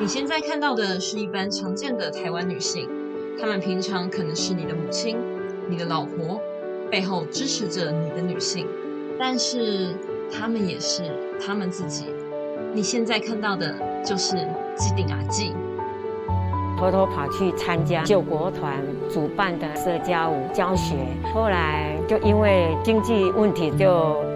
你现在看到的是一般常见的台湾女性，她们平常可能是你的母亲、你的老婆，背后支持着你的女性，但是她们也是她们自己。你现在看到的就是基定阿纪。偷偷跑去参加救国团主办的社交舞教学，后来就因为经济问题，就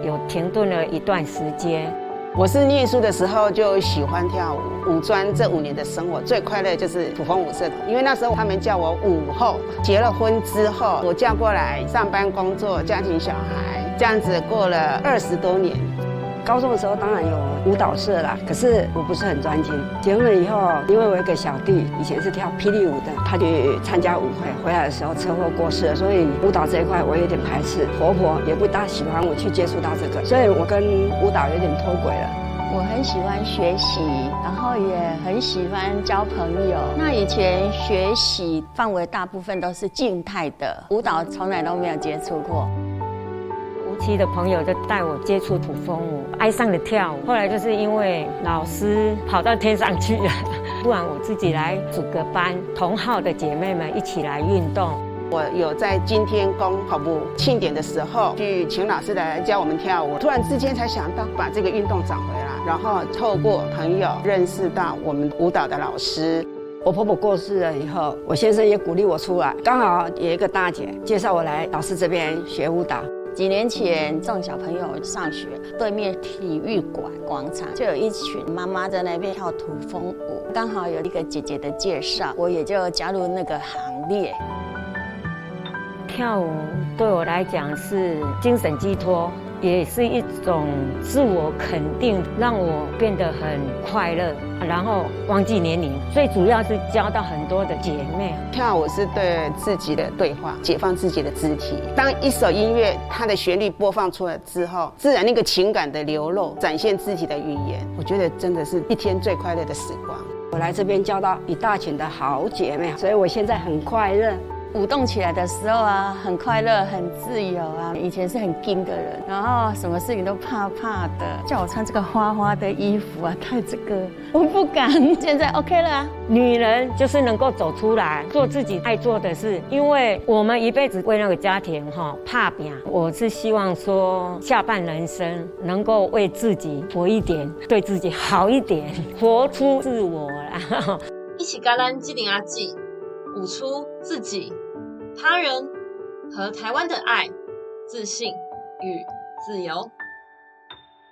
有停顿了一段时间。我是念书的时候就喜欢跳舞，五专这五年的生活最快乐就是土风舞社，因为那时候他们叫我舞后。结了婚之后，我嫁过来上班工作，家庭小孩，这样子过了二十多年。高中的时候当然有舞蹈社啦，可是我不是很专精。结婚了以后，因为我有个小弟，以前是跳霹雳舞的，他去参加舞会，回来的时候车祸过世，所以舞蹈这一块我有点排斥。婆婆也不大喜欢我去接触到这个，所以我跟舞蹈有点脱轨了。我很喜欢学习，然后也很喜欢交朋友。那以前学习范围大部分都是静态的，舞蹈从来都没有接触过。期的朋友就带我接触土风舞，爱上了跳舞。后来就是因为老师跑到天上去了，不然我自己来组个班，同号的姐妹们一起来运动。我有在今天宫跑步庆典的时候，去请老师来教我们跳舞。突然之间才想到把这个运动找回来，然后透过朋友认识到我们舞蹈的老师。我婆婆过世了以后，我先生也鼓励我出来，刚好有一个大姐介绍我来老师这边学舞蹈。几年前送小朋友上学，对面体育馆广场就有一群妈妈在那边跳土风舞，刚好有一个姐姐的介绍，我也就加入那个行列。跳舞对我来讲是精神寄托。也是一种自我肯定，让我变得很快乐，然后忘记年龄。最主要是交到很多的姐妹。跳舞是对自己的对话，解放自己的肢体。当一首音乐它的旋律播放出来之后，自然那个情感的流露，展现自己的语言，我觉得真的是一天最快乐的时光。我来这边交到一大群的好姐妹，所以我现在很快乐。舞动起来的时候啊，很快乐，很自由啊。以前是很惊的人，然后什么事情都怕怕的，叫我穿这个花花的衣服啊，戴这个，我不敢。现在 OK 了啊。女人就是能够走出来，做自己爱做的事，因为我们一辈子为那个家庭哈怕拼。我是希望说下半人生能够为自己活一点，对自己好一点，活出自我啦。一起干单机灵阿记，舞出自己。他人和台湾的爱、自信与自由。